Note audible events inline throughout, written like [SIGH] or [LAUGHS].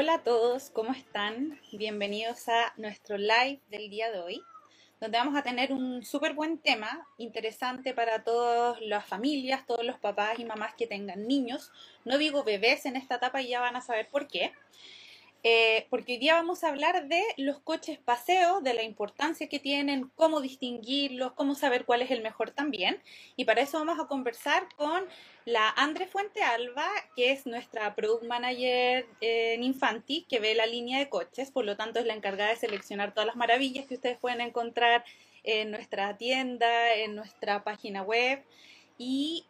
Hola a todos, ¿cómo están? Bienvenidos a nuestro live del día de hoy, donde vamos a tener un súper buen tema, interesante para todas las familias, todos los papás y mamás que tengan niños. No digo bebés en esta etapa y ya van a saber por qué. Eh, porque hoy día vamos a hablar de los coches paseo, de la importancia que tienen, cómo distinguirlos, cómo saber cuál es el mejor también. Y para eso vamos a conversar con la Andre Fuente Alba, que es nuestra Product Manager en Infanti, que ve la línea de coches, por lo tanto es la encargada de seleccionar todas las maravillas que ustedes pueden encontrar en nuestra tienda, en nuestra página web. Y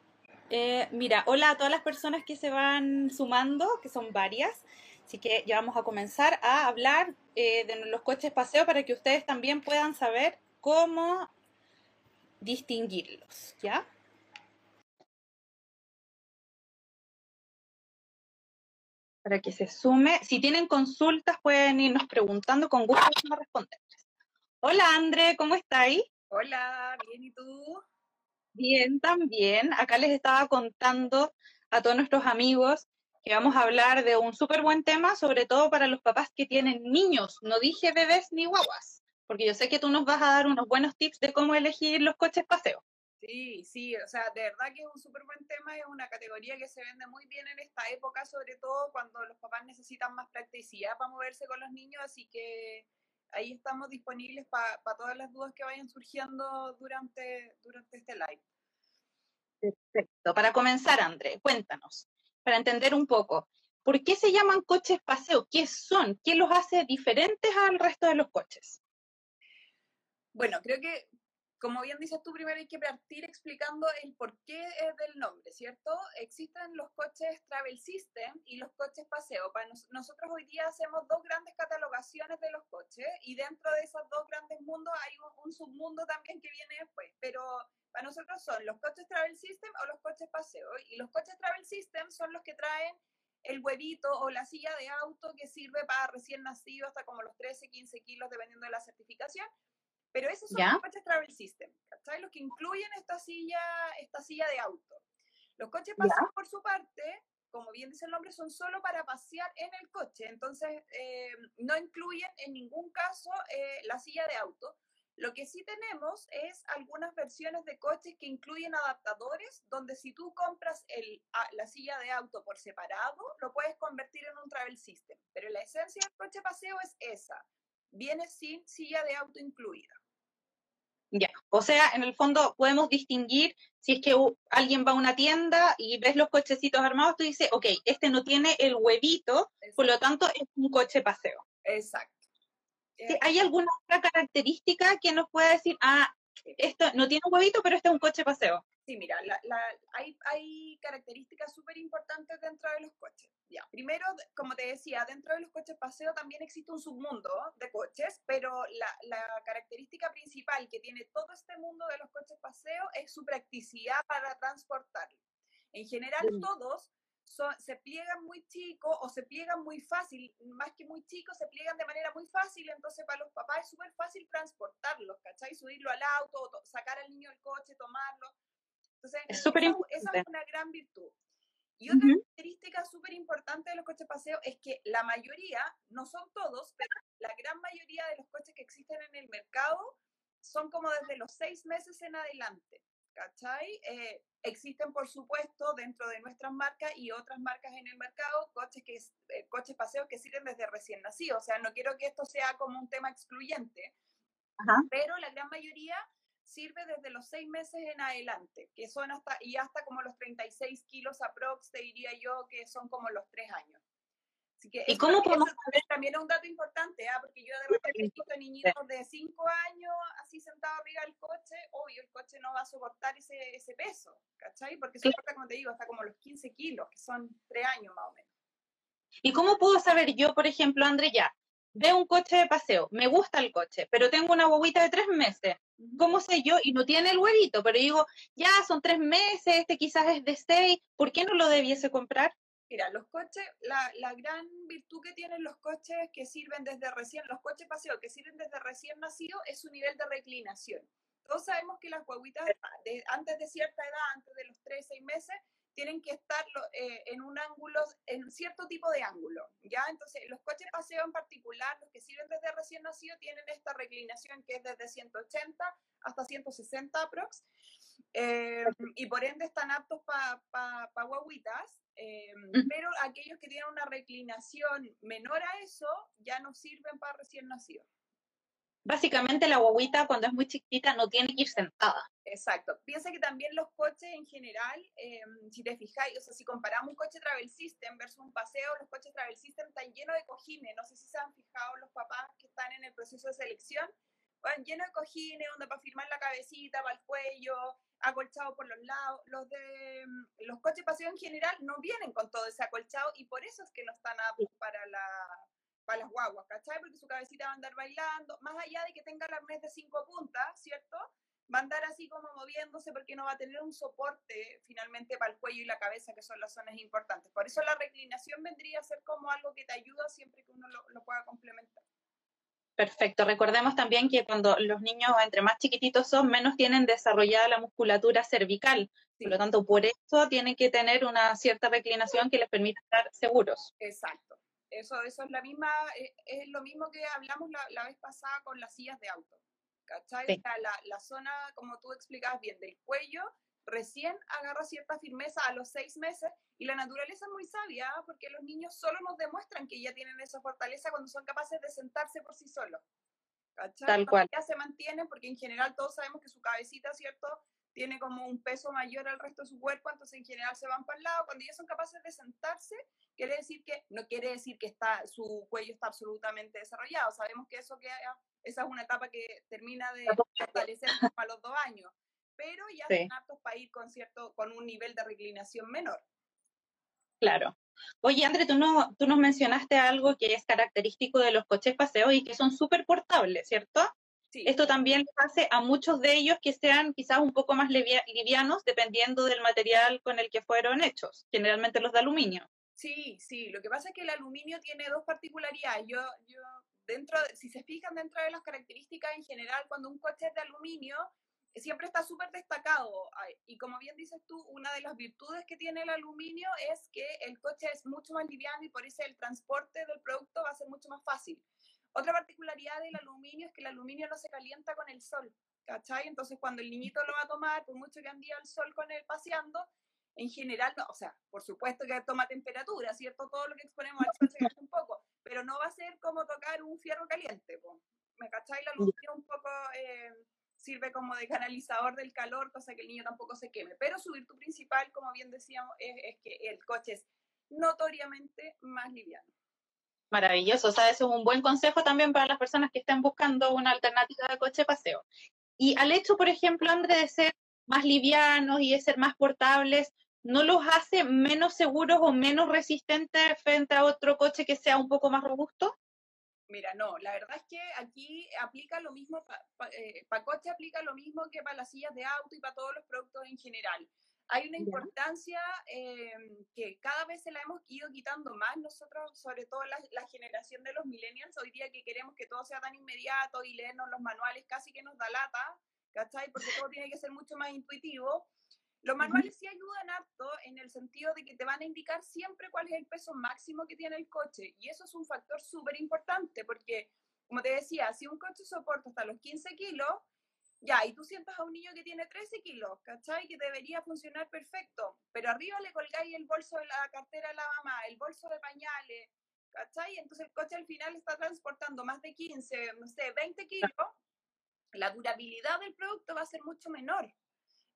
eh, mira, hola a todas las personas que se van sumando, que son varias. Así que ya vamos a comenzar a hablar eh, de los coches paseo para que ustedes también puedan saber cómo distinguirlos, ¿ya? Para que se sume. Si tienen consultas pueden irnos preguntando, con gusto vamos a responderles. Hola André, ¿cómo estáis? Hola, bien, ¿y tú? Bien, también. Acá les estaba contando a todos nuestros amigos que vamos a hablar de un súper buen tema, sobre todo para los papás que tienen niños. No dije bebés ni guaguas, porque yo sé que tú nos vas a dar unos buenos tips de cómo elegir los coches paseo. Sí, sí, o sea, de verdad que es un súper buen tema, es una categoría que se vende muy bien en esta época, sobre todo cuando los papás necesitan más practicidad para moverse con los niños, así que ahí estamos disponibles para todas las dudas que vayan surgiendo durante, durante este live. Perfecto. Para comenzar, André, cuéntanos, para entender un poco. ¿Por qué se llaman coches paseo? ¿Qué son? ¿Qué los hace diferentes al resto de los coches? Bueno, creo que, como bien dices tú, primero hay que partir explicando el porqué del nombre, ¿cierto? Existen los coches Travel System y los coches paseo. Para nosotros hoy día hacemos dos grandes catalogaciones de los coches y dentro de esos dos grandes mundos hay un submundo también que viene después, pero para nosotros son los coches Travel System o los coches paseo. Y los coches Travel System son los que traen el huevito o la silla de auto que sirve para recién nacido hasta como los 13, 15 kilos dependiendo de la certificación. Pero esos son los coches Travel System, ¿cachai? Los que incluyen esta silla, esta silla de auto. Los coches paseo, por su parte, como bien dice el nombre, son solo para pasear en el coche. Entonces, eh, no incluyen en ningún caso eh, la silla de auto. Lo que sí tenemos es algunas versiones de coches que incluyen adaptadores, donde si tú compras el, la silla de auto por separado, lo puedes convertir en un travel system. Pero la esencia del coche paseo es esa. Viene sin silla de auto incluida. Ya, o sea, en el fondo podemos distinguir si es que alguien va a una tienda y ves los cochecitos armados, tú dices, ok, este no tiene el huevito, por lo tanto es un coche paseo. Exacto. ¿Hay alguna otra característica que nos pueda decir, ah, esto no tiene un huevito, pero este es un coche paseo? Sí, mira, hay, hay, características súper importantes dentro de los coches. Ya, primero, como te decía, dentro de los coches paseo también existe un submundo de coches, pero la, característica principal que tiene todo este mundo de los coches paseo es su practicidad para transportarlo. En general, todos se pliegan muy chicos o se pliegan muy fácil, más que muy chicos, se pliegan de manera muy fácil, entonces para los papás es súper fácil transportarlos, ¿cachai? Subirlo al auto, sacar al niño del coche, tomarlo. Entonces, es esa, esa, es una gran virtud. Y otra característica súper importante de los coches paseo es que la mayoría, no son todos, pero la gran mayoría de los coches que existen en el mercado son como desde los seis meses en adelante. ¿cachai? Eh, existen, por supuesto, dentro de nuestras marcas y otras marcas en el mercado, coches, que, eh, coches paseos que sirven desde recién nacido. O sea, no quiero que esto sea como un tema excluyente, pero la gran mayoría sirve desde los seis meses en adelante, que son hasta, y hasta como los 36 kilos aprox, te diría yo, que son como los tres años. ¿Y cómo podemos saber? También es un dato importante, ¿ah? porque yo de repente he visto niñitos de 5 años así sentados arriba del coche, obvio, el coche no va a soportar ese, ese peso, ¿cachai? Porque soporta, como te digo, hasta como los 15 kilos, que son 3 años más o menos. ¿Y cómo puedo saber yo, por ejemplo, André, ya, veo un coche de paseo, me gusta el coche, pero tengo una huevita de 3 meses? ¿Cómo sé yo? Y no tiene el huevito, pero digo, ya son 3 meses, este quizás es de 6, ¿por qué no lo debiese comprar? Mira, los coches, la, la, gran virtud que tienen los coches que sirven desde recién, los coches paseo que sirven desde recién nacido es su nivel de reclinación. Todos sabemos que las guaguitas de, antes de cierta edad, antes de los 3, 6 meses, tienen que estar eh, en un ángulo, en cierto tipo de ángulo, ¿ya? Entonces, los coches paseo en particular, los que sirven desde recién nacido, tienen esta reclinación que es desde 180 hasta 160 aprox, eh, y por ende están aptos para pa, guaguitas, eh, pero aquellos que tienen una reclinación menor a eso, ya no sirven para recién nacido básicamente la guaguita cuando es muy chiquita no tiene que ir sentada. Exacto. Piensa que también los coches en general, em, si te fijáis, o sea, si comparamos un coche Travel System versus un paseo, los coches Travel System están llenos de cojines. No sé si se han fijado los papás que están en el proceso de selección. Van llenos de cojines, donde para firmar la cabecita, para el cuello, acolchado por los lados. Los de em, los coches paseo en general no vienen con todo ese acolchado y por eso es que no están aptos para la para las guaguas, ¿cachai? Porque su cabecita va a andar bailando, más allá de que tenga el arnés de cinco puntas, ¿cierto? Va a andar así como moviéndose porque no va a tener un soporte finalmente para el cuello y la cabeza, que son las zonas importantes. Por eso la reclinación vendría a ser como algo que te ayuda siempre que uno lo, pueda complementar. Perfecto. Recordemos también que cuando los niños entre más chiquititos son, menos tienen desarrollada la musculatura cervical. Por lo tanto, por eso tienen que tener una cierta reclinación que les permita estar seguros. Exacto. Eso, eso es la misma, eh, es, lo mismo que hablamos la, vez pasada con las sillas de auto. ¿Cachai? La, la, zona, como tú explicabas bien, del cuello, recién agarra cierta firmeza a los seis meses y la naturaleza es muy sabia ¿ah? porque los niños solo nos demuestran que ya tienen esa fortaleza cuando son capaces de sentarse por sí solos. ¿Cachai? Tal cual. Ya se mantienen porque en general todos sabemos que su cabecita, ¿cierto? Tiene como un peso mayor al resto de su cuerpo, entonces en general se van para el lado. Cuando ellos son capaces de sentarse, quiere decir que, no quiere decir que está, su cuello está absolutamente desarrollado. Sabemos que eso que esa es una etapa que termina de fortalecer a los dos años, pero ya son aptos para ir con cierto, con un nivel de reclinación menor. Claro. Oye, André, tú, no, tú nos mencionaste algo que es característico de los coches paseos y que son súper portables, ¿cierto? Esto también hace a muchos de ellos que sean quizás un poco más livianos dependiendo del material con el que fueron hechos, generalmente los de aluminio. Sí, sí, lo que pasa es que el aluminio tiene dos particularidades. Yo, yo dentro, si se fijan dentro de las características en general, cuando un coche es de aluminio, siempre está súper destacado. Y como bien dices tú, una de las virtudes que tiene el aluminio es que el coche es mucho más liviano y por eso el transporte del producto va a ser mucho más fácil. Otra particularidad del aluminio es que el aluminio no se calienta con el sol, ¿cachai? Entonces cuando el niñito lo va a tomar, por mucho que ande al sol con él paseando, en general, no, o sea, por supuesto que toma temperatura, ¿cierto? Todo lo que exponemos al sol se gasta un poco, pero no va a ser como tocar un fierro caliente, ¿me cachai? El aluminio un poco eh, sirve como de canalizador del calor, cosa que el niño tampoco se queme, pero su virtud principal, como bien decíamos, es que el coche es notoriamente más liviano. Maravilloso, o sea, eso es un buen consejo también para las personas que estén buscando una alternativa de coche paseo. Y al hecho, por ejemplo, André, de ser más livianos y de ser más portables, ¿no los hace menos seguros o menos resistentes frente a otro coche que sea un poco más robusto? Mira, no, la verdad es que aquí aplica lo mismo, para eh, coche aplica lo mismo que para las sillas de auto y para todos los productos en general hay una importancia eh, que cada vez se la hemos ido quitando más nosotros, sobre todo la, la, generación de los millennials, hoy día que queremos que todo sea tan inmediato y leernos los manuales casi que nos da lata, ¿cachai? Porque todo tiene que ser mucho más intuitivo. Los manuales sí ayudan harto en el sentido de que te van a indicar siempre cuál es el peso máximo que tiene el coche y eso es un factor súper importante porque, como te decía, si un coche soporta hasta los 15 kilos, ya, y tú sientas a un niño que tiene 13 kilos, ¿cachai? Que debería funcionar perfecto, pero arriba le colgáis el bolso de la cartera de la mamá, el bolso de pañales, ¿cachai? Entonces el coche al final está transportando más de 15, no sé, 20 kilos, la durabilidad del producto va a ser mucho menor.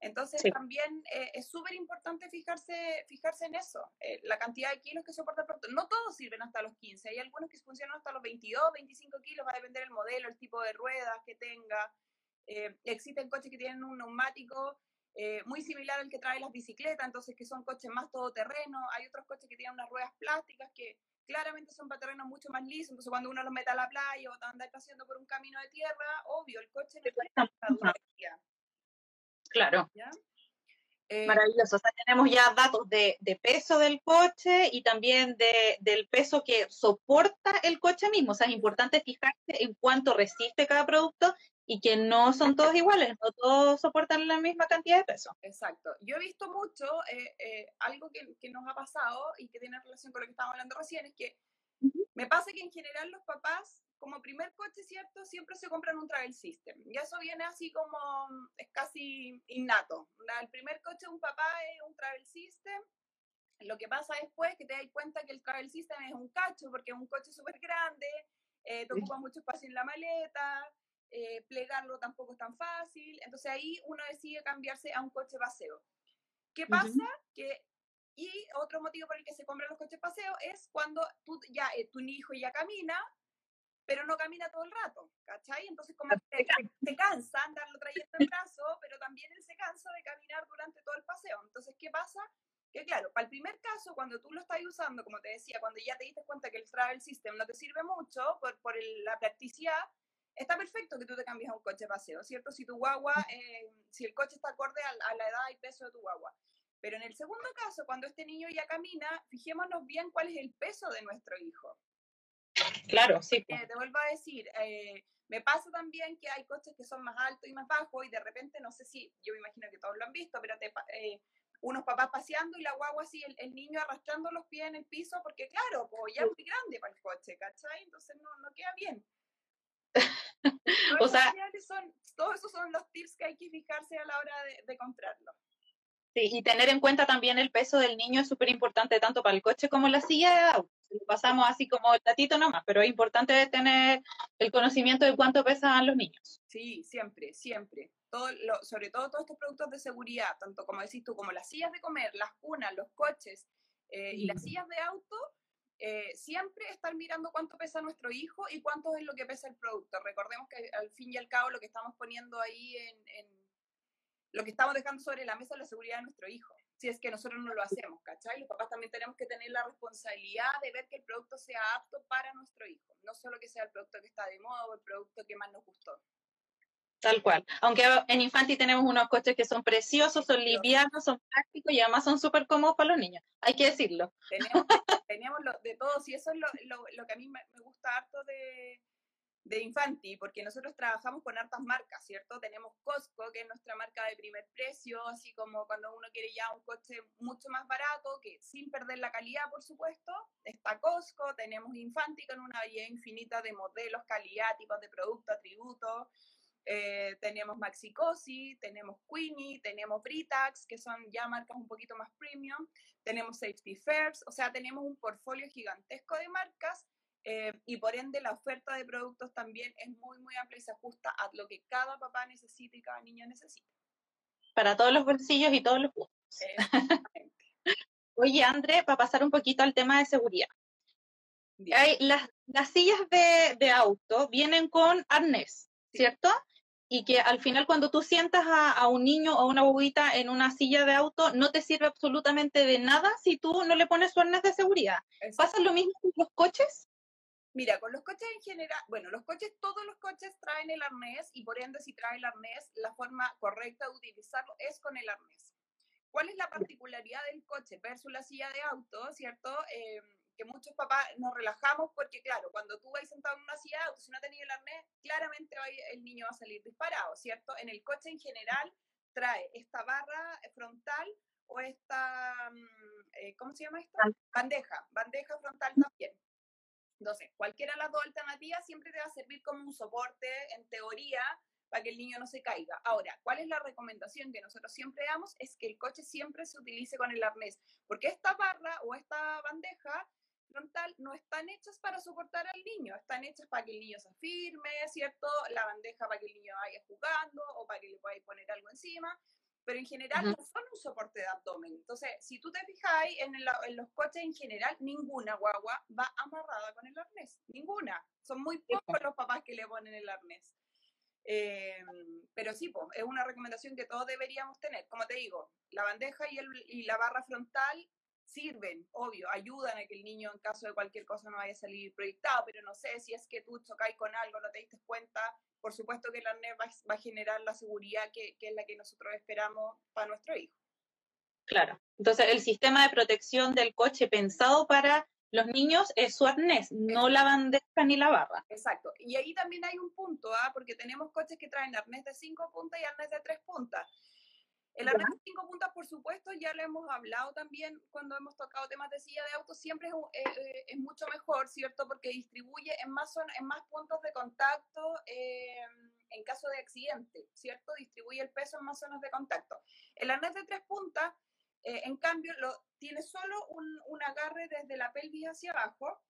Entonces también eh, es súper importante fijarse, fijarse en eso, eh, la cantidad de kilos que soporta el producto. No todos sirven hasta los 15, hay algunos que funcionan hasta los 22, 25 kilos, va a depender del modelo, el tipo de ruedas que tenga, eh, existen coches que tienen un neumático eh, muy similar al que trae las bicicletas, entonces que son coches más todoterreno. Hay otros coches que tienen unas ruedas plásticas que claramente son para terrenos mucho más lisos, entonces cuando uno los mete a la playa o anda paseando por un camino de tierra, obvio, el coche no tiene Claro. Eh, Maravilloso. O sea, tenemos ya datos de, de, peso del coche y también de, del peso que soporta el coche mismo. O sea, es importante fijarse en cuánto resiste cada producto y que no son todos iguales, no todos soportan la misma cantidad de peso. Exacto. Yo he visto mucho, eh, eh, algo que, que, nos ha pasado y que tiene relación con lo que estábamos hablando recién, es que me pasa que en general los papás, como primer coche, ¿cierto? Siempre se compran un travel system. Y eso viene así como, es casi innato. El primer coche de un papá es un travel system. Lo que pasa después es que te das cuenta que el travel system es un cacho, porque es un coche súper grande, eh, te ocupa mucho espacio en la maleta, eh, plegarlo tampoco es tan fácil. Entonces ahí uno decide cambiarse a un coche paseo. ¿Qué pasa? Que y otro motivo por el que se compran los coches paseo es cuando tú ya, eh, tu hijo ya camina, pero no camina todo el rato, ¿cachai? Entonces como te, te cansa andarlo trayendo en brazo, pero también él se cansa de caminar durante todo el paseo. Entonces, ¿qué pasa? Que claro, para el primer caso, cuando tú lo estás usando, como te decía, cuando ya te diste cuenta que el travel system no te sirve mucho por, por la practicidad, está perfecto que tú te cambies a un coche paseo, ¿cierto? Si tu guagua, eh, si el coche está acorde a, la edad y peso de tu guagua. Pero en el segundo caso, cuando este niño ya camina, fijémonos bien cuál es el peso de nuestro hijo. Claro, sí. Eh, te vuelvo a decir, eh, me pasa también que hay coches que son más altos y más bajos y de repente, no sé si, yo me imagino que todos lo han visto, pero te, unos papás paseando y la guagua así, el, niño arrastrando los pies en el piso, porque claro, pues ya es muy grande para el coche, ¿cachai? Entonces no, no queda bien. O sea, son, todos esos son los tips que hay que fijarse a la hora de, comprarlo. Sí, y tener en cuenta también el peso del niño es súper importante tanto para el coche como la silla de auto. Pasamos así como el platito nomás, pero es importante tener el conocimiento de cuánto pesan los niños. Sí, siempre, siempre. Todo lo, sobre todo todos estos productos de seguridad, tanto como decís tú, como las sillas de comer, las cunas, los coches eh, y las sillas de auto, eh, siempre estar mirando cuánto pesa nuestro hijo y cuánto es lo que pesa el producto. Recordemos que al fin y al cabo lo que estamos poniendo ahí en, lo que estamos dejando sobre la mesa es la seguridad de nuestro hijo. Si es que nosotros no lo hacemos, ¿cachai? Los papás también tenemos que tener la responsabilidad de ver que el producto sea apto para nuestro hijo, no solo que sea el producto que está de moda o el producto que más nos gustó. Tal cual. Aunque en Infanti tenemos unos coches que son preciosos, son livianos, son prácticos y además son súper cómodos para los niños. Hay que decirlo. Teníamos, lo, de todos y eso es lo, lo, que a mí me, gusta harto de, de, Infanti, porque nosotros trabajamos con hartas marcas, ¿cierto? Tenemos Costco, que es nuestra marca de primer precio, así como cuando uno quiere ya un coche mucho más barato, que sin perder la calidad, por supuesto, está Costco, tenemos Infanti con una variedad infinita de modelos, calidad, tipos de producto, atributos eh, tenemos Maxicosi, tenemos Queenie, tenemos Britax, que son ya marcas un poquito más premium, tenemos Safety First, o sea, tenemos un portfolio gigantesco de marcas eh, y por ende la oferta de productos también es muy, muy amplia y se ajusta a lo que cada papá necesita y cada niño necesita. Para todos los bolsillos y todos los gustos. [LAUGHS] Oye, André, para pasar un poquito al tema de seguridad. Hay, las, las sillas de, de auto vienen con arnés, ¿cierto? Y que al final cuando tú sientas a, un niño o una bobita en una silla de auto, no te sirve absolutamente de nada si tú no le pones su arnés de seguridad. ¿Pasa lo mismo con los coches? Mira, con los coches en general, bueno, los coches, todos los coches traen el arnés y por ende si trae el arnés, la forma correcta de utilizarlo es con el arnés. ¿Cuál es la particularidad del coche versus la silla de auto, cierto? Eh, que muchos papás nos relajamos porque, claro, cuando tú vas sentado en una silla de auto, si no tenías el arnés, claramente el niño va a salir disparado, ¿cierto? En el coche en general trae esta barra frontal o esta, mm, eh, ¿cómo se llama esto? Bandeja, bandeja frontal también. Entonces, cualquiera de las dos alternativas siempre te va a servir como un soporte, en teoría, para que el niño no se caiga. Ahora, ¿cuál es la recomendación que nosotros siempre damos? Es que el coche siempre se utilice con el arnés, porque esta barra o esta bandeja frontal no están hechas para soportar al niño, están hechas para que el niño se afirme, ¿cierto? La bandeja para que el niño vaya jugando o para que le podáis poner algo encima, pero en general no son un soporte de abdomen. Entonces, si tú te fijáis en, en, los coches en general, ninguna guagua va amarrada con el arnés, ninguna. Son muy pocos los papás que le ponen el arnés. Eh, pero sí, pues, es una recomendación que todos deberíamos tener. Como te digo, la bandeja y, el, y la barra frontal sirven, obvio, ayudan a que el niño en caso de cualquier cosa no vaya a salir proyectado, pero no sé si es que tú chocáis con algo, no te diste cuenta, por supuesto que el arnés va, a generar la seguridad que, que, es la que nosotros esperamos para nuestro hijo. Claro, entonces el sistema de protección del coche pensado para los niños es su arnés, no la bandeja ni la barra. Exacto. Y ahí también hay un punto, ¿ah? porque tenemos coches que traen arnés de cinco puntas y arnés de tres puntas. El arnés de cinco puntas, por supuesto, ya lo hemos hablado también cuando hemos tocado temas de silla de auto, siempre es, eh, eh, es mucho mejor, ¿cierto? Porque distribuye en más, en más puntos de contacto eh, en caso de accidente, ¿cierto? Distribuye el peso en más zonas de contacto. El arnés de tres puntas, en cambio, lo, tiene solo un, un, agarre desde la pelvis hacia abajo.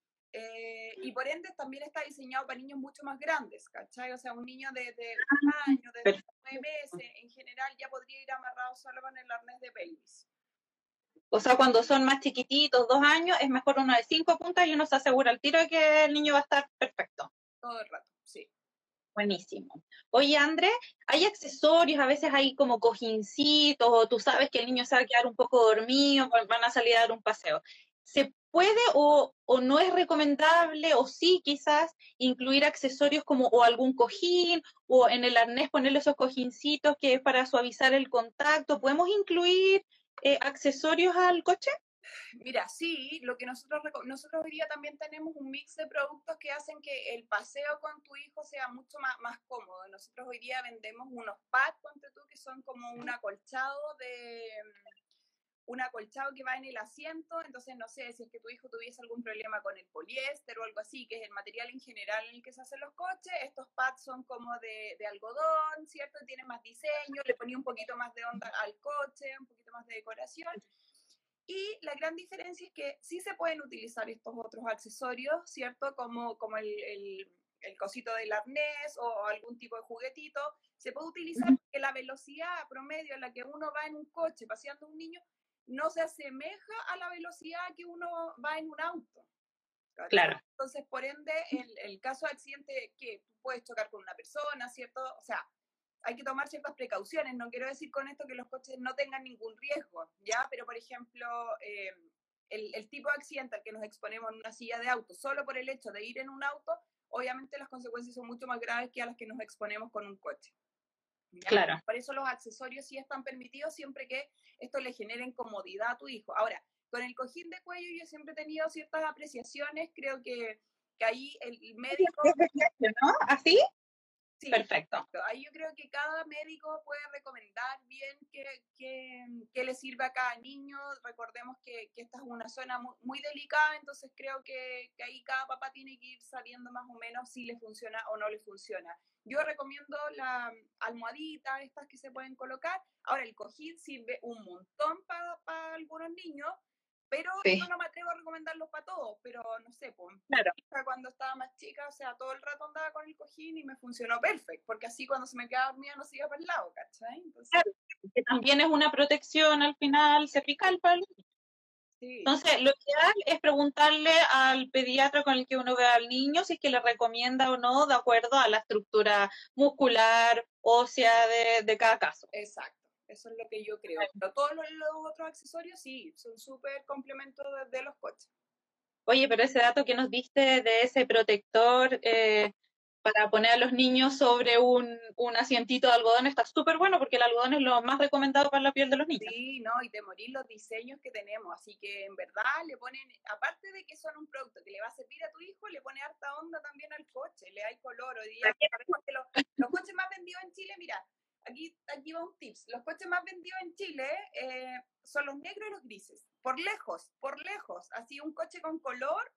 Y por ende también está diseñado para niños mucho más grandes, ¿cachai? O sea, un niño de, de un año, de en general ya podría ir amarrado solo con el arnés de pelvis. O sea, cuando son más chiquititos, dos años, es mejor uno de cinco puntas y uno se asegura al tiro de que el niño va a estar perfecto. Todo el rato, sí. Buenísimo. Oye, André, hay accesorios, a veces hay como cojincitos, o tú sabes que el niño se va a quedar un poco dormido, van a salir a dar un paseo. ¿Se puede o, no es recomendable o sí quizás incluir accesorios como o algún cojín o en el arnés ponerle esos cojincitos que es para suavizar el contacto. ¿Podemos incluir eh, accesorios al coche? Mira, sí, lo que nosotros, nosotros hoy día también tenemos un mix de productos que hacen que el paseo con tu hijo sea mucho más, más cómodo. Nosotros hoy día vendemos unos pads, ponte tú, que son como un acolchado de, un acolchado que va en el asiento, entonces no sé si es que tu hijo tuviese algún problema con el poliéster o algo así, que es el material en general en el que se hacen los coches, estos pads son como de, algodón, ¿cierto? Tienen más diseño, le ponía un poquito más de onda al coche, un poquito más de decoración. Y la gran diferencia es que sí se pueden utilizar estos otros accesorios, ¿cierto? Como, como el, el, el cosito del arnés o algún tipo de juguetito. Se puede utilizar porque la velocidad promedio a la que uno va en un coche paseando a un niño no se asemeja a la velocidad que uno va en un auto. Claro. Entonces, por ende, el, el caso de accidente que tú puedes chocar con una persona, ¿cierto? O sea, hay que tomar ciertas precauciones. No quiero decir con esto que los coches no tengan ningún riesgo, ¿ya? Pero, por ejemplo, eh, el, el, tipo de accidente al que nos exponemos en una silla de auto, solo por el hecho de ir en un auto, obviamente las consecuencias son mucho más graves que a las que nos exponemos con un coche. Claro. Por eso los accesorios sí están permitidos siempre que esto le genere comodidad a tu hijo. Ahora, con el cojín de cuello yo siempre he tenido ciertas apreciaciones, creo que, que ahí el médico... ¿No? ¿Así? Sí, perfecto. Ahí yo creo que cada médico puede recomendar bien qué, le sirve a cada niño. Recordemos que, que esta es una zona muy, muy delicada, entonces creo que, que, ahí cada papá tiene que ir sabiendo más o menos si le funciona o no le funciona. Yo recomiendo la almohadita, estas que se pueden colocar. Ahora, el cojín sirve un montón para algunos niños, pero yo no me atrevo a recomendarlo para todos, pero no sé, pues, cuando estaba más chica, o sea, todo el rato andaba con el cojín y me funcionó perfecto, porque así cuando se me quedaba dormida no se iba para el lado, ¿cachai? Entonces, claro, que también es una protección al final cervical para el entonces, lo ideal es preguntarle al pediatra con el que uno ve al niño si es que le recomienda o no de acuerdo a la estructura muscular, ósea de, de cada caso. Exacto, eso es lo que yo creo. Pero todos los, otros accesorios sí, son súper complementos de, los coches. Oye, pero ese dato que nos diste de ese protector eh, para poner a los niños sobre un, un asientito de algodón está súper bueno porque el algodón es lo más recomendado para la piel de los niños. Sí, no, y de morir los diseños que tenemos. Así que en verdad le ponen, aparte de que son un producto que le va a servir a tu hijo, le pone harta onda también al coche, le hay color. Hoy día, los, los coches más vendidos en Chile, mira, aquí, aquí va un tips. Los coches más vendidos en Chile eh, son los negros y los grises. Por lejos, por lejos. Así un coche con color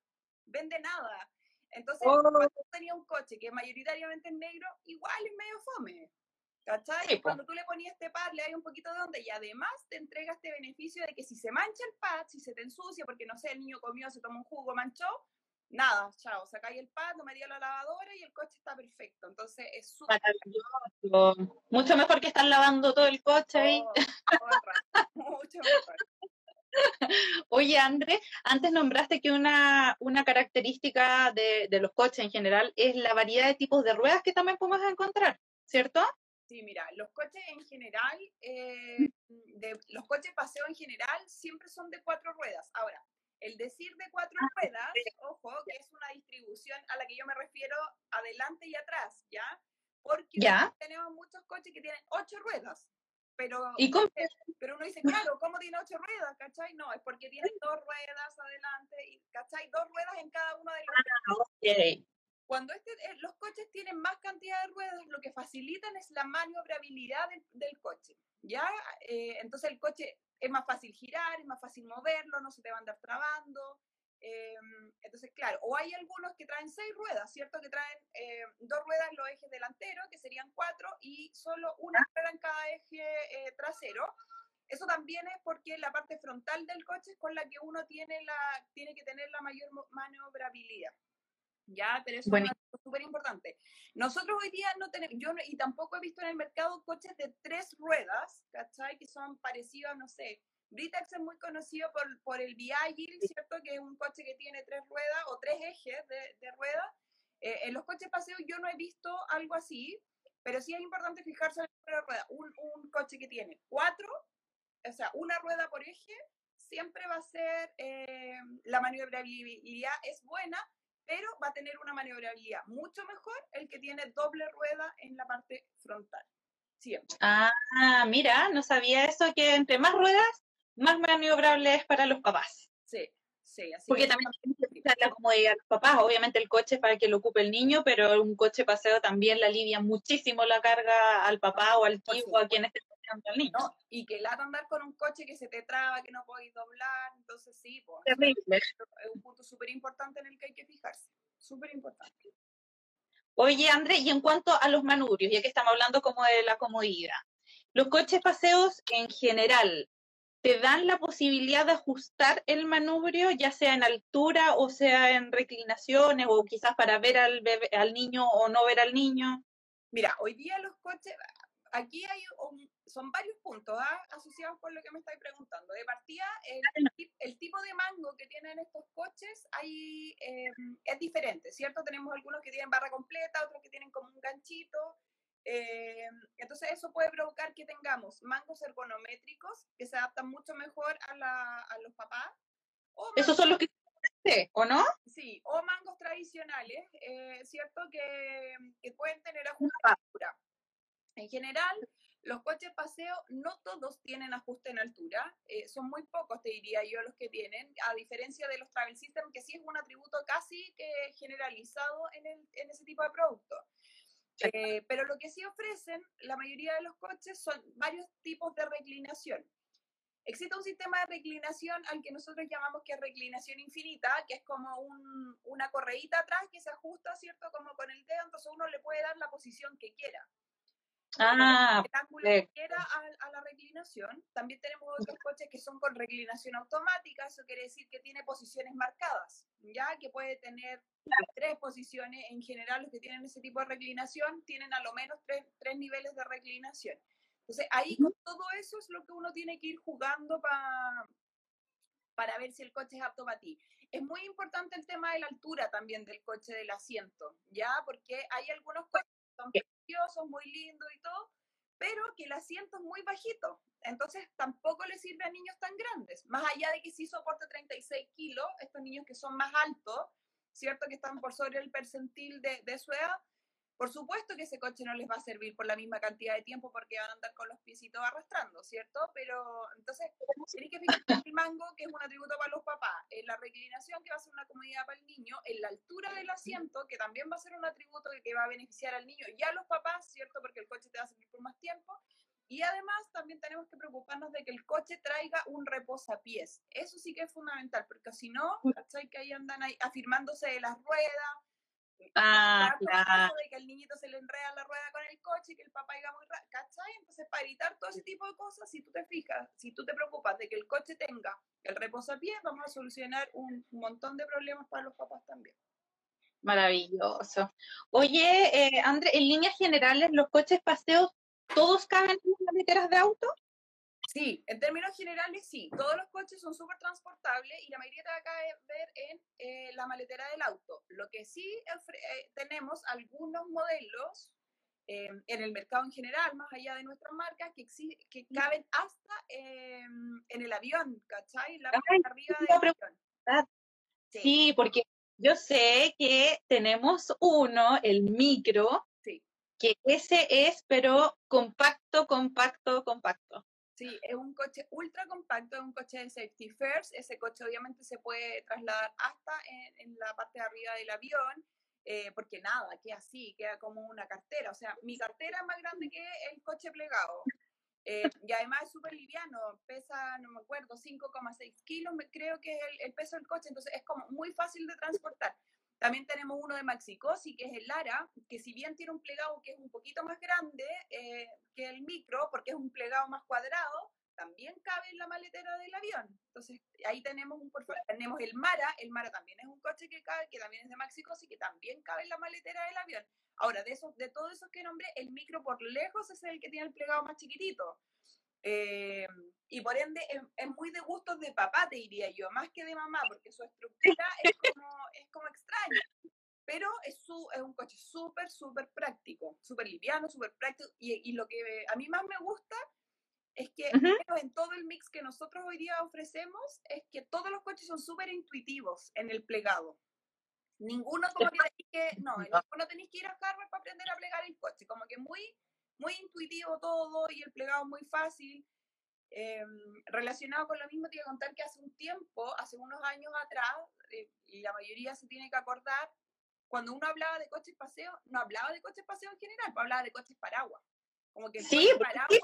vende nada. Entonces, oh. cuando tú tenías un coche que mayoritariamente es negro, igual es medio fome. ¿Cachai? Cuando tú le ponías este pad, le hay un poquito de onda y además te entrega este beneficio de que si se mancha el pad, si se te ensucia, porque no sé, el niño comió, se tomó un jugo, manchó, nada, chao, sacáis el pad, lo metí la lavadora y el coche está perfecto. Entonces es súper. Mucho mejor que estar lavando todo el coche ahí. [LAUGHS] mucho mejor. Oye, André, antes nombraste que una, una característica de, de, los coches en general es la variedad de tipos de ruedas que también podemos encontrar, ¿cierto? Sí, mira, los coches en general, eh, de, los coches paseo en general siempre son de cuatro ruedas. Ahora, el decir de cuatro ah, ruedas, ojo, que es una distribución a la que yo me refiero adelante y atrás, ¿ya? Porque tenemos muchos coches que tienen ocho ruedas. Pero, ¿Y cómo? pero uno dice, claro, ¿cómo tiene ocho ruedas? ¿Cachai? No, es porque tiene [LAUGHS] dos ruedas adelante, y, ¿cachai? Dos ruedas en cada uno de los ah, okay. Cuando este, eh, los coches tienen más cantidad de ruedas, lo que facilitan es la maniobrabilidad del, coche, ¿ya? Eh, entonces el coche es más fácil girar, es más fácil moverlo, no se te va a andar trabando. Eh, entonces, claro, o hay algunos que traen seis ruedas, ¿cierto? Que traen eh, dos ruedas en los ejes delanteros, que serían cuatro, y solo una rueda en cada eje trasero. Eso también es porque la parte frontal del coche es con la que uno tiene, la, tiene que tener la mayor maniobrabilidad. Ya, pero eso es súper importante. Nosotros hoy día no tenemos, yo y tampoco he visto en el mercado coches de tres ruedas, ¿cachai? Que son parecidos, no sé, Britax es muy conocido por, por el Viagil, ¿cierto? Que es un coche que tiene tres ruedas o tres ejes de, de ruedas. Eh, en los coches paseos yo no he visto algo así, pero sí es importante fijarse en la rueda. Un, un coche que tiene cuatro, o sea, una rueda por eje, siempre va a ser, eh, la maniobrabilidad es buena, pero va a tener una maniobrabilidad mucho mejor el que tiene doble rueda en la parte frontal. Siempre. Ah, mira, no sabía eso, que entre más ruedas, más maniobrable es para los papás. Sí, sí, así Porque también la comodidad de los papás. Obviamente el coche es para que lo ocupe el niño, pero un coche paseo también le alivia muchísimo la carga al papá o al tío o a quien esté paseando al niño. No, y que lata andar con un coche que se te traba, que no podéis doblar, entonces sí, pues. Terrible. Es un punto súper importante en el que hay que fijarse. Súper importante. Oye, André, y en cuanto a los manubrios, ya que estamos hablando como de la comodidad, los coches paseos en general, ¿te dan la posibilidad de ajustar el manubrio, ya sea en altura o sea en reclinaciones o quizás para ver al, bebé, al niño o no ver al niño? Mira, hoy día los coches, aquí hay un, son varios puntos ¿ah? asociados con lo que me estáis preguntando. De partida, el, el, tipo de mango que tienen estos coches hay, eh, es diferente, ¿cierto? Tenemos algunos que tienen barra completa, otros que tienen como un ganchito. Eh, entonces eso puede provocar que tengamos mangos ergonométricos que se adaptan mucho mejor a, la, a los papás. O Esos son los que ¿o no? Sí, o mangos tradicionales, eh, ¿cierto? Que, que, pueden tener altura. En general, los coches paseo no todos tienen ajuste en altura, eh, son muy pocos, te diría yo, los que tienen, a diferencia de los Travel System, que sí es un atributo casi que generalizado en, el, en ese tipo de productos. Eh, pero lo que sí ofrecen la mayoría de los coches son varios tipos de reclinación. Existe un sistema de reclinación al que nosotros llamamos que es reclinación infinita, que es como un, una correíta atrás que se ajusta, ¿cierto? Como con el dedo, entonces uno le puede dar la posición que quiera. Ah, quiera a, a, la reclinación. También tenemos otros coches que son con reclinación automática, eso quiere decir que tiene posiciones marcadas, ya que puede tener tres posiciones. En general, los que tienen ese tipo de reclinación tienen a lo menos tres, tres niveles de reclinación. Entonces, ahí con todo eso es lo que uno tiene que ir jugando para para ver si el coche es apto para ti. Es muy importante el tema de la altura también del coche del asiento, ¿ya? Porque hay algunos coches son preciosos, muy lindos y todo, pero que el asiento es muy bajito. Entonces tampoco le sirve a niños tan grandes. Más allá de que sí soporte 36 kilos, estos niños que son más altos, ¿cierto? Que están por sobre el percentil de, de su edad, por supuesto que ese coche no les va a servir por la misma cantidad de tiempo porque van a andar con los piecitos arrastrando, ¿cierto? Pero entonces tenéis que fijar el mango, que es un atributo para los papás, en la reclinación, que va a ser una comodidad para el niño, en la altura del asiento, que también va a ser un atributo que va a beneficiar al niño y a los papás, ¿cierto? Porque el coche te va a servir por más tiempo. Y además también tenemos que preocuparnos de que el coche traiga un reposapiés. Eso sí que es fundamental, porque si no, ¿cachai? Que ahí andan ahí afirmándose de las ruedas, Ah, claro. De que el niñito se le enreda la rueda con el coche y que el papá iba muy rápido, ¿cachai? Entonces, para evitar todo ese tipo de cosas, si tú te fijas, si tú te preocupas de que el coche tenga el reposapiés, vamos a solucionar un montón de problemas para los papás también. Maravilloso. Oye, eh, André, en líneas generales, ¿los coches paseos todos caben en las literas de auto? Sí, en términos generales sí. Todos los coches son súper transportables y la mayoría te va a caber en eh, la maletera del auto. Lo que sí eh, tenemos algunos modelos eh, en el mercado en general, más allá de nuestras marcas, que, que caben hasta em, en el avión, ¿cachai? La arriba del avión. Sí. sí, porque yo sé que tenemos uno, el micro, que ese es, pero compacto, compacto, compacto. Sí, es un coche ultra compacto, es un coche de safety first. Ese coche obviamente se puede trasladar hasta en, la parte de arriba del avión, eh, porque nada, queda así, queda como una cartera. O sea, mi cartera es más grande que el coche plegado. Eh, y además es súper liviano, pesa, no me acuerdo, 5,6 kilos, creo que es el, el, peso del coche, entonces es como muy fácil de transportar. También tenemos uno de Maxicosi, que es el Lara, que si bien tiene un plegado que es un poquito más grande eh, que el micro, porque es un plegado más cuadrado, también cabe en la maletera del avión. Entonces, ahí tenemos un tenemos el Mara, el Mara también es un coche que cabe, que también es de Maxicosi, que también cabe en la maletera del avión. Ahora, de esos, de todos esos que nombré, el micro por lejos es el que tiene el plegado más chiquitito. Eh, y por ende es, muy de gustos de papá, te diría yo, más que de mamá, porque su estructura es como, es como extraña. Pero es, su, es un coche súper, súper práctico, súper liviano, súper práctico. Y, y, lo que a mí más me gusta es que en todo el mix que nosotros hoy día ofrecemos, es que todos los coches son súper intuitivos en el plegado. Ninguno como que que, no, ninguno tenéis que ir a Harvard para aprender a plegar el coche, como que muy muy intuitivo todo y el plegado muy fácil. Em, relacionado con lo mismo, te voy a contar que hace un tiempo, hace unos años atrás, eh, y la mayoría se tiene que acordar, cuando uno hablaba de coches paseo, no hablaba de coches paseo en general, pues hablaba de coches paraguas. Como que el sí, coche paraguas,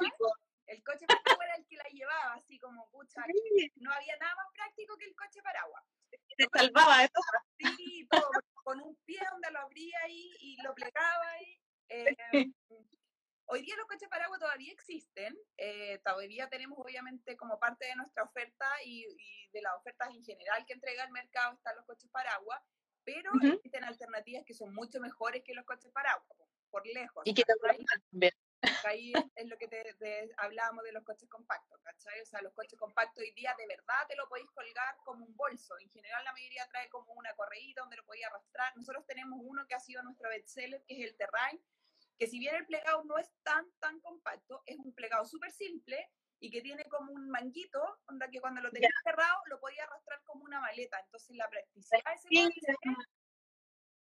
el coche paraguas era el que la llevaba, así como, pucha, no había nada más práctico que el coche paraguas. Te salvaba. Sí, todo, con un pie donde lo abría ahí y lo plegaba ahí. [LAUGHS] Eh, Hoy día los coches paraguas todavía existen, eh, todavía tenemos obviamente como parte de nuestra oferta y, de las ofertas en general que entrega el mercado están los coches paraguas, pero existen alternativas que son mucho mejores que los coches paraguas, por, lejos. Y que también. Ahí es, lo que te, hablábamos de los coches compactos, ¿cachai? O sea, los coches compactos hoy día de verdad te lo podéis colgar como un bolso. En general la mayoría trae como una correíta donde lo podéis arrastrar. Nosotros tenemos uno que ha sido nuestro bestseller, que es el Terrain, que si bien el plegado no es tan, tan compacto, es un plegado súper simple y que tiene como un manguito, onda que cuando lo tenías cerrado lo podía arrastrar como una maleta. Entonces la practicidad de ese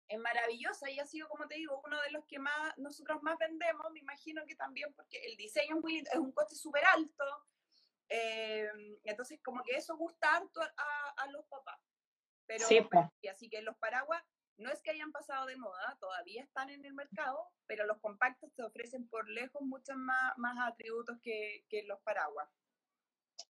es maravillosa y ha sido, como te digo, uno de los que más nosotros más vendemos. Me imagino que también porque el diseño es muy es un coche súper alto. Eh, entonces, como que eso gusta harto a, a los papás. Pero, sí, y así que los paraguas no es que hayan pasado de moda, todavía están en el mercado, pero los compactos te ofrecen por lejos muchos más, más atributos que, que los paraguas.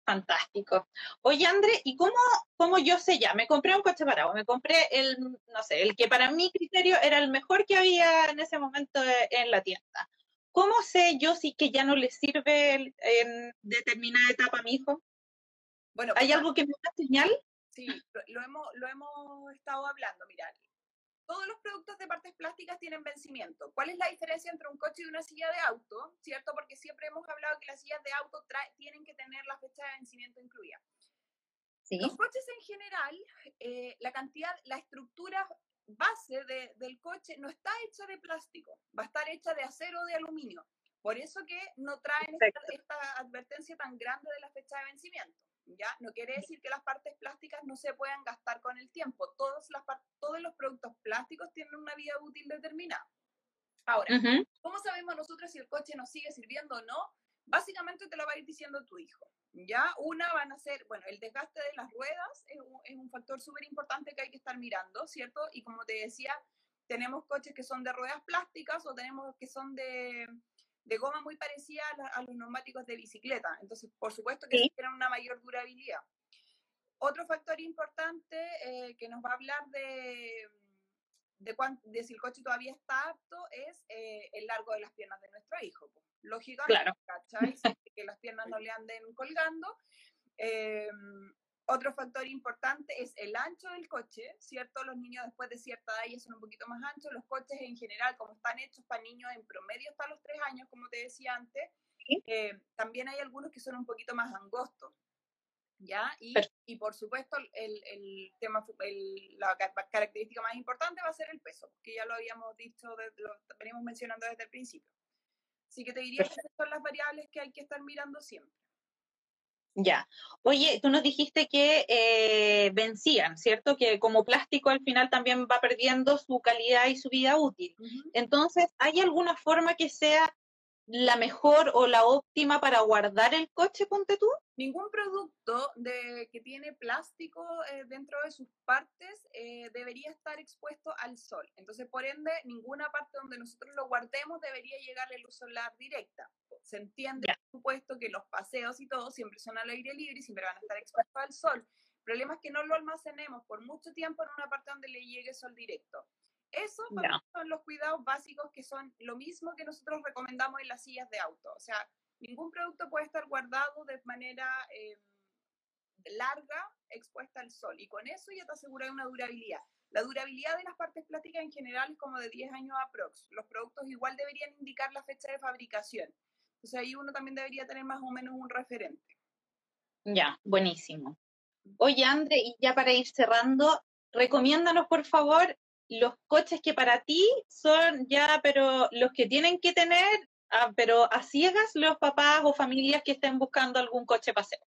Fantástico. Oye, André, ¿y cómo, cómo yo sé ya? Me compré un coche paraguas, me compré el, no sé, el que para mi criterio era el mejor que había en ese momento en la tienda. ¿Cómo sé yo si que ya no le sirve en determinada etapa a mi hijo? Bueno, ¿Hay algo que me da señal? Sí, lo, hemos, lo hemos estado hablando. Mira, todos los productos de partes plásticas tienen vencimiento. ¿Cuál es la diferencia entre un coche y una silla de auto? ¿Cierto? Porque siempre hemos hablado que las sillas de auto tienen que tener la fecha de vencimiento incluida. Los coches en general, eh, la cantidad, la estructura base del coche no está hecha de plástico, va a estar hecha de acero o de aluminio. Por eso que no traen esta advertencia tan grande de la fecha de vencimiento. ¿Ya? No quiere decir que las partes plásticas no se puedan gastar con el tiempo. Todos, las, todos los productos plásticos tienen una vida útil determinada. Ahora, ¿cómo sabemos nosotros si el coche nos sigue sirviendo o no? Básicamente te lo va a ir diciendo tu hijo. ¿ya? Una van a ser, bueno, el desgaste de las ruedas es un, es un factor súper importante que hay que estar mirando, ¿cierto? Y como te decía, tenemos coches que son de ruedas plásticas o tenemos que son de, de goma muy parecida a, los neumáticos de bicicleta. Entonces, por supuesto que tienen una mayor durabilidad. Otro factor importante eh, que nos va a hablar de, de, de, si el coche todavía está apto es eh, el largo de las piernas de nuestro hijo. Lógicamente, claro. ¿cachai? [LAUGHS] que las piernas no le anden colgando. Eh, otro factor importante es el ancho del coche, ¿cierto? Los niños después de cierta edad ya son un poquito más anchos. Los coches en general, como están hechos para niños en promedio hasta los tres años, como te decía antes, eh, también hay algunos que son un poquito más angostos. ¿Ya? Y, y por supuesto, el, el tema, el, la característica más importante va a ser el peso, que ya lo habíamos dicho, lo venimos mencionando desde el principio. Así que te diría que esas son las variables que hay que estar mirando siempre. Ya. Oye, tú nos dijiste que eh, vencían, ¿cierto? Que como plástico al final también va perdiendo su calidad y su vida útil. Entonces, ¿hay alguna forma que sea la mejor o la óptima para guardar el coche, ponte tú? Ningún producto de, que tiene plástico eh, dentro de sus partes eh, debería estar expuesto al sol. Entonces, por ende, ninguna parte donde nosotros lo guardemos debería llegarle luz solar directa. Se entiende, por supuesto, que los paseos y todo siempre son al aire libre y siempre van a estar expuestos al sol. El problema es que no lo almacenemos por mucho tiempo en una parte donde le llegue sol directo. Esos son los cuidados básicos que son lo mismo que nosotros recomendamos en las sillas de auto. O sea, ningún producto puede estar guardado de manera em, larga expuesta al sol. Y con eso ya te asegura una durabilidad. La durabilidad de las partes plásticas en general es como de 10 años aprox. Los productos igual deberían indicar la fecha de fabricación. Entonces ahí uno también debería tener más o menos un referente. Ya, buenísimo. Oye, André, y ya para ir cerrando, recomiéndanos por favor los coches que para ti son ya, pero los que tienen que tener, ah, pero a ciegas los papás o familias que estén buscando algún coche paseo.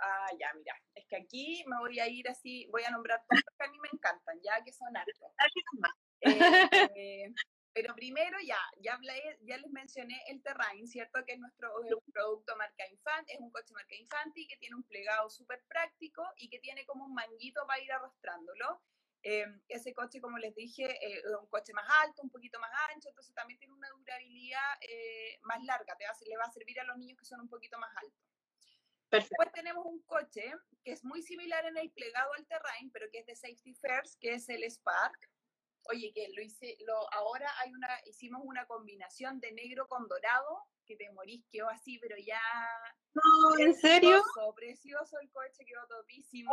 Ah, ya, mira, es que aquí me voy a ir así, voy a nombrar todos los que a mí me encantan, ya que son hartos. [LAUGHS] Eh, pero primero ya, ya, hablé, ya les mencioné el Terrain, ¿cierto? Que es nuestro producto marca Infant, es un coche marca Infanti que tiene un plegado súper práctico y que tiene como un manguito para ir arrastrándolo. Em, ese coche, como les dije, eh, es un coche más alto, un poquito más ancho, entonces también tiene una durabilidad eh, más larga, te va, le va a servir a los niños que son un poquito más altos. Después tenemos un coche que es muy similar en el plegado al Terrain, pero que es de Safety First, que es el Spark. Oye, que lo hice, lo, ahora hay una, hicimos una combinación de negro con dorado, que te morís, quedó así, pero ya... No, ¿en serio? Precioso el coche, quedó topísimo.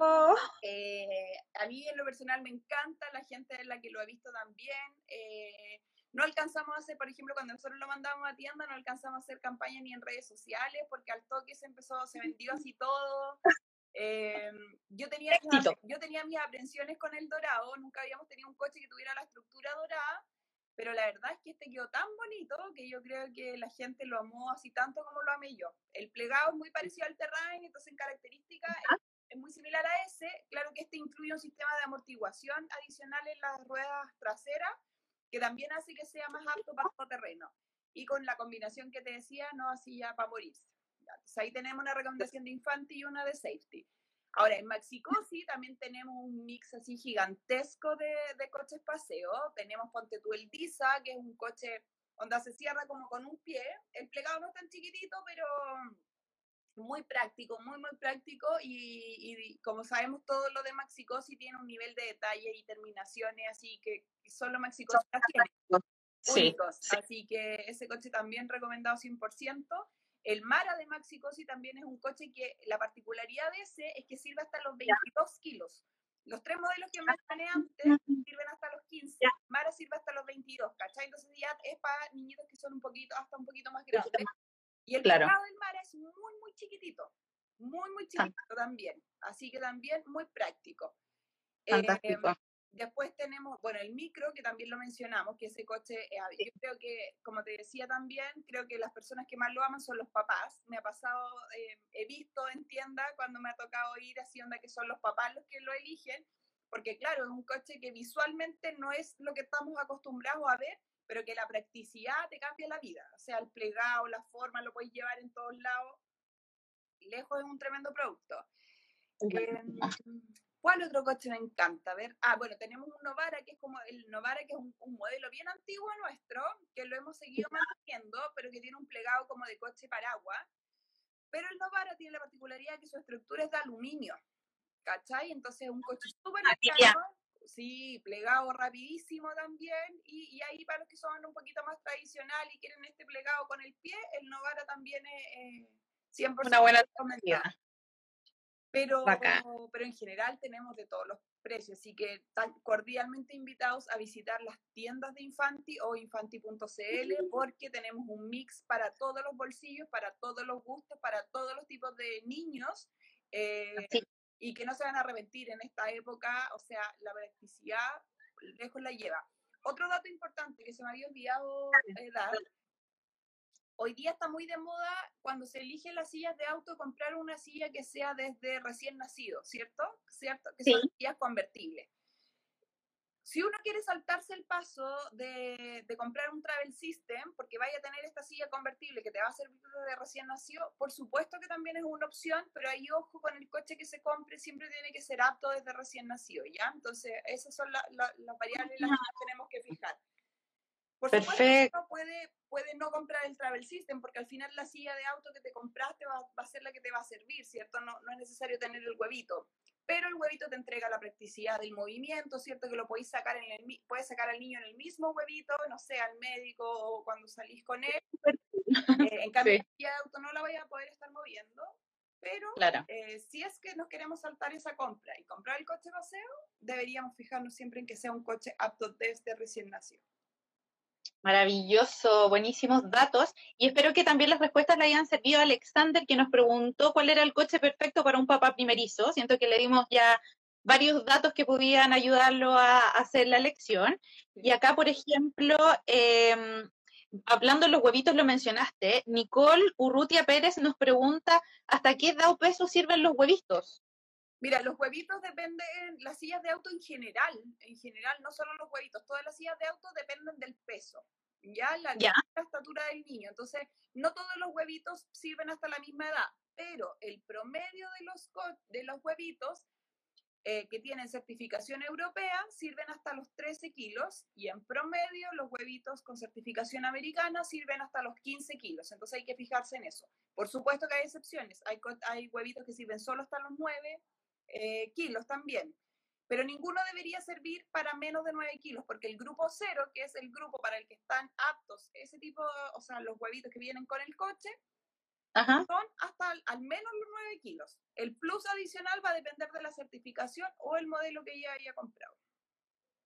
Oh. Eh, a mí en lo personal me encanta, la gente es la que lo ha visto también. Eh, no alcanzamos a hacer, por ejemplo, cuando nosotros lo mandamos a tienda, no alcanzamos a hacer campaña ni en redes sociales, porque al toque se empezó, se vendió así todo. Eh, yo, tenía yo tenía mis aprensiones con el dorado, nunca habíamos tenido un coche que tuviera la estructura dorada, pero la verdad es que este quedó tan bonito que yo creo que la gente lo amó así tanto como lo amé yo. El plegado es muy parecido al Terrain, entonces en características es, muy similar a ese. Claro que este incluye un sistema de amortiguación adicional en las ruedas traseras, que también hace que sea más apto para todo terreno. Y con la combinación que te decía, no así ya para morirse. Entonces ahí tenemos una recomendación de Infanti y una de Safety. Ahora, en Maxicosi también tenemos un mix así gigantesco de, de coches paseo. Tenemos Ponte tú el Disa, que es un coche donde se cierra como con un pie. El plegado no es tan chiquitito, pero muy práctico, muy, muy práctico. Y, como sabemos, todo lo de Maxicosi tiene un nivel de detalle y terminaciones así que solo Maxicosi tiene. Sí, sí. Así que ese coche también recomendado 100%. El Mara de Maxi Cosi también es un coche que la particularidad de ese es que sirve hasta los 22 kilos. Los tres modelos que mencioné antes sirven hasta los 15. Mara sirve hasta los 22, ¿cachai? Entonces ya es para niñitos que son un poquito, hasta un poquito más grandes. Y el claro. del Mara es muy, muy chiquitito. Muy, muy chiquitito también. Así que también muy práctico. Fantástico. Eh, Después tenemos, bueno, el micro, que también lo mencionamos, que ese coche, eh, yo creo que, como te decía también, creo que las personas que más lo aman son los papás. Me ha pasado, eh, he visto en tienda cuando me ha tocado ir así, onda que son los papás los que lo eligen, porque claro, es un coche que visualmente no es lo que estamos acostumbrados a ver, pero que la practicidad te cambia la vida. O sea, el plegado, la forma, lo puedes llevar en todos lados. Lejos es un tremendo producto. ¿Cuál otro coche me encanta? Ver, ah, bueno, tenemos un Novara que es como el Novara, que es un, modelo bien antiguo nuestro, que lo hemos seguido manteniendo, pero que tiene un plegado como de coche paraguas. Pero el Novara tiene la particularidad que su estructura es de aluminio, ¿cachai? Entonces es un coche súper ah, sí, plegado rapidísimo también, y, ahí para los que son un poquito más tradicional y quieren este plegado con el pie, el Novara también es 100% una buena pero, pero en general tenemos de todos los precios, así que están cordialmente invitados a visitar las tiendas de Infanti o infanti.cl porque tenemos un mix para todos los bolsillos, para todos los gustos, para todos los tipos de niños eh, y que no se van a arrepentir en esta época, o sea, la practicidad lejos la lleva. Otro dato importante que se me había olvidado eh, dar hoy día está muy de moda cuando se eligen las sillas de auto comprar una silla que sea desde recién nacido, ¿cierto? ¿Cierto? Que son sillas convertibles. Si uno quiere saltarse el paso de, de, comprar un travel system, porque vaya a tener esta silla convertible que te va a servir desde recién nacido, por supuesto que también es una opción, pero ahí ojo con el coche que se compre, siempre tiene que ser apto desde recién nacido, ¿ya? Entonces, esas son las variables en las que tenemos que fijar. Por supuesto, uno puede, puede no comprar el travel system, porque al final la silla de auto que te compraste va, va a ser la que te va a servir, ¿cierto? No, no es necesario tener el huevito pero el huevito te entrega la practicidad del movimiento, ¿cierto? Que lo podéis sacar, en el, puedes sacar al niño en el mismo huevito, no sé, al médico o cuando salís con él. [LAUGHS] Eh, en cambio, sí. el auto no la vaya a poder estar moviendo, pero eh, si es que nos queremos saltar esa compra y comprar el coche paseo, deberíamos fijarnos siempre en que sea un coche apto desde recién nacido. Maravilloso, buenísimos datos. Y espero que también las respuestas le hayan servido a Alexander, que nos preguntó cuál era el coche perfecto para un papá primerizo. Siento que le dimos ya varios datos que podían ayudarlo a hacer la elección. Y acá, por ejemplo, eh, hablando de los huevitos, lo mencionaste. Nicole Urrutia Pérez nos pregunta, ¿hasta qué edad o peso sirven los huevitos? Mira, los huevitos dependen, las sillas de auto en general, en general, no solo los huevitos, todas las sillas de auto dependen del peso, ya la, estatura del niño. Entonces, no todos los huevitos sirven hasta la misma edad, pero el promedio de los, de los huevitos eh, que tienen certificación europea sirven hasta los 13 kilos y en promedio los huevitos con certificación americana sirven hasta los 15 kilos. Entonces hay que fijarse en eso. Por supuesto que hay excepciones. Hay, hay huevitos que sirven solo hasta los 9, eh, kilos también. Pero ninguno debería servir para menos de 9 kilos, porque el grupo cero, que es el grupo para el que están aptos ese tipo, o sea, los huevitos que vienen con el coche, son hasta al, menos los 9 kilos. El plus adicional va a depender de la certificación o el modelo que ella haya comprado.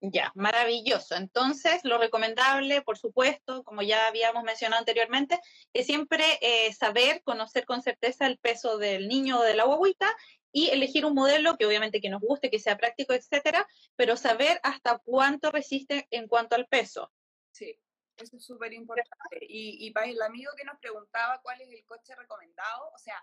Ya, maravilloso. Entonces, lo recomendable, por supuesto, como ya habíamos mencionado anteriormente, es siempre eh, saber, conocer con certeza el peso del niño o de la guaguita y elegir un modelo que obviamente que nos guste, que sea práctico, etcétera, pero saber hasta cuánto resiste en cuanto al peso. Sí, eso es súper importante. Y, y para el amigo que nos preguntaba cuál es el coche recomendado, o sea,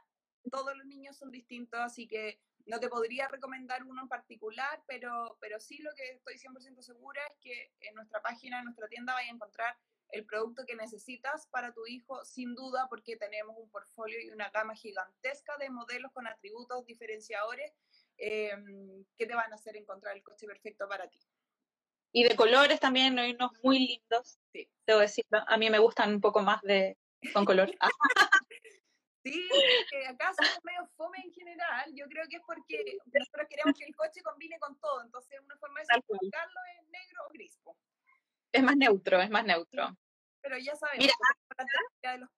todos los niños son distintos, así que no te podría recomendar uno en particular, pero, pero sí lo que estoy 100% segura es que en nuestra página, en nuestra tienda, vais a encontrar el producto que necesitas para tu hijo, sin duda, porque tenemos un portfolio y una gama gigantesca de modelos con atributos diferenciadores em, que te van a hacer encontrar el coche perfecto para ti. Y de colores también, hay unos muy lindos. Sí. Debo decirlo, a mí me gustan un poco más de con color. [LAUGHS] sí, que acá somos medio fome en general. Yo creo que es porque nosotros queremos que el coche combine con todo. Entonces, una forma de colocarlo es negro o gris. Es más neutro, es más neutro pero ya sabemos, Mira, de los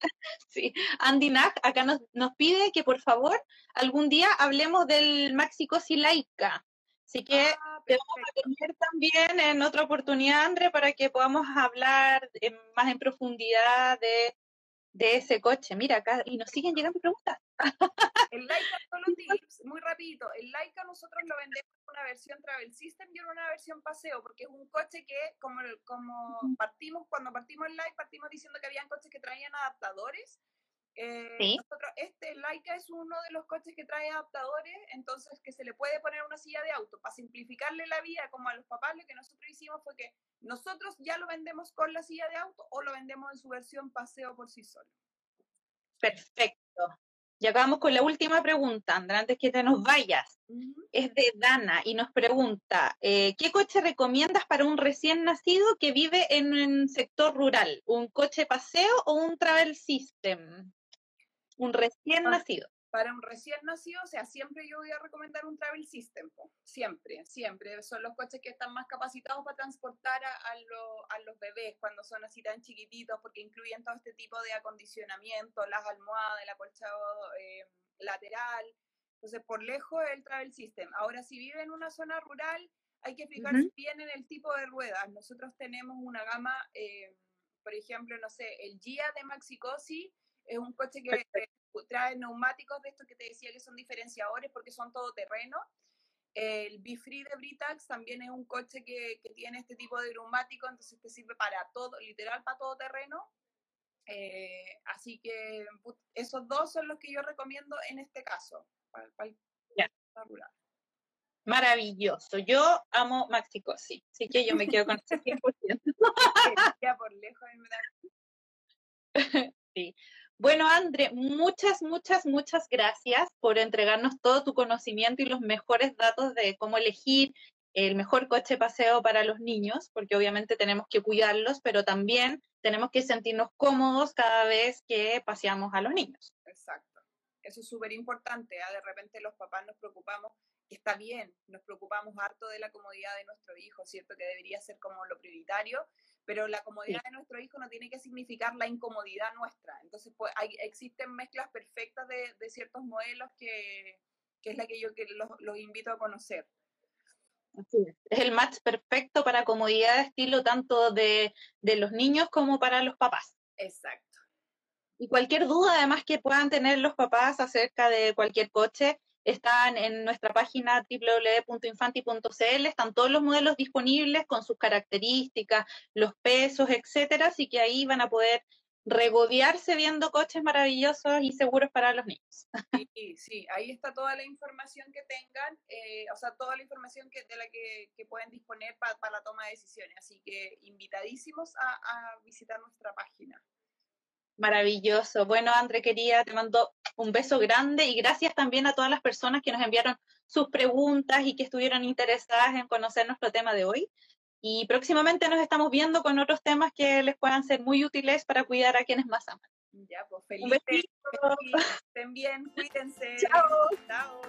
[LAUGHS] Sí, Andy Nag acá nos, nos, pide que por favor algún día hablemos del Maxi Cosi Laika. Así que ah, te vamos a tener también en otra oportunidad, André, para que podamos hablar más en profundidad de, de, ese coche. Mira acá, y nos siguen llegando preguntas. El Laika, [LAUGHS] solo tips, muy rapidito. El Laika nosotros lo vendemos en una versión Travel System y en una versión paseo, porque es un coche que, como, como partimos, cuando partimos el Laika, partimos diciendo que habían coches que traían adaptadores. Eh, nosotros, este Laika es uno de los coches que trae adaptadores, entonces que se le puede poner una silla de auto. Para simplificarle la vida, como a los papás, lo que nosotros hicimos fue que nosotros ya lo vendemos con la silla de auto o lo vendemos en su versión paseo por sí solo. Perfecto. Y acabamos con la última pregunta, Andra, antes que te nos vayas. Es de Dana y nos pregunta, eh, ¿qué coche recomiendas para un recién nacido que vive en un sector rural? ¿Un coche paseo o un travel system? Un recién nacido para un recién nacido, o sea, siempre yo voy a recomendar un Travel System, siempre, siempre. Son los coches que están más capacitados para transportar a, los bebés cuando son así tan chiquititos, porque incluyen todo este tipo de acondicionamiento, las almohadas, el acolchado eh, lateral. Entonces, por lejos el Travel System. Ahora, si vive en una zona rural, hay que fijarse bien en el tipo de ruedas. Nosotros tenemos una gama, eh, por ejemplo, no sé, el Gia de Maxicosi es un coche que [LAUGHS] trae neumáticos de estos que te decía que son diferenciadores porque son todoterreno. El Bifree de Britax también es un coche que, que, tiene este tipo de neumático, entonces te sirve para todo, literal para todo terreno. Eh, así que esos dos son los que yo recomiendo en este caso, para, rural. Maravilloso. Yo amo Maxicosi, así que yo me quedo con ese [LAUGHS] 100%. ya por lejos [LAUGHS] sí. Bueno, André, muchas, muchas, muchas gracias por entregarnos todo tu conocimiento y los mejores datos de cómo elegir el mejor coche paseo para los niños, porque obviamente tenemos que cuidarlos, pero también tenemos que sentirnos cómodos cada vez que paseamos a los niños. Exacto. Eso es súper importante. ¿ah? De repente los papás nos preocupamos, que está bien, nos preocupamos harto de la comodidad de nuestro hijo, ¿cierto? Que debería ser como lo prioritario, pero la comodidad de nuestro hijo no tiene que significar la incomodidad nuestra. Entonces, pues, hay, existen mezclas perfectas de, de ciertos modelos que, que, es la que yo que los, los invito a conocer. es. es el match perfecto para comodidad de estilo tanto de, de los niños como para los papás. Exacto. Y cualquier duda además que puedan tener los papás acerca de cualquier coche, están en nuestra página www.infanti.cl, están todos los modelos disponibles con sus características, los pesos, etcétera, así que ahí van a poder regodearse viendo coches maravillosos y seguros para los niños. Sí, sí, ahí está toda la información que tengan, eh, o sea, toda la información que, de la que, pueden disponer para la toma de decisiones. Así que invitadísimos a visitar nuestra página. Maravilloso. Bueno, André, quería, te mando un beso grande y gracias también a todas las personas que nos enviaron sus preguntas y que estuvieron interesadas en conocer nuestro tema de hoy. Y próximamente nos estamos viendo con otros temas que les puedan ser muy útiles para cuidar a quienes más aman. Ya, pues feliz. Un Estén bien, cuídense. Chao. Chao.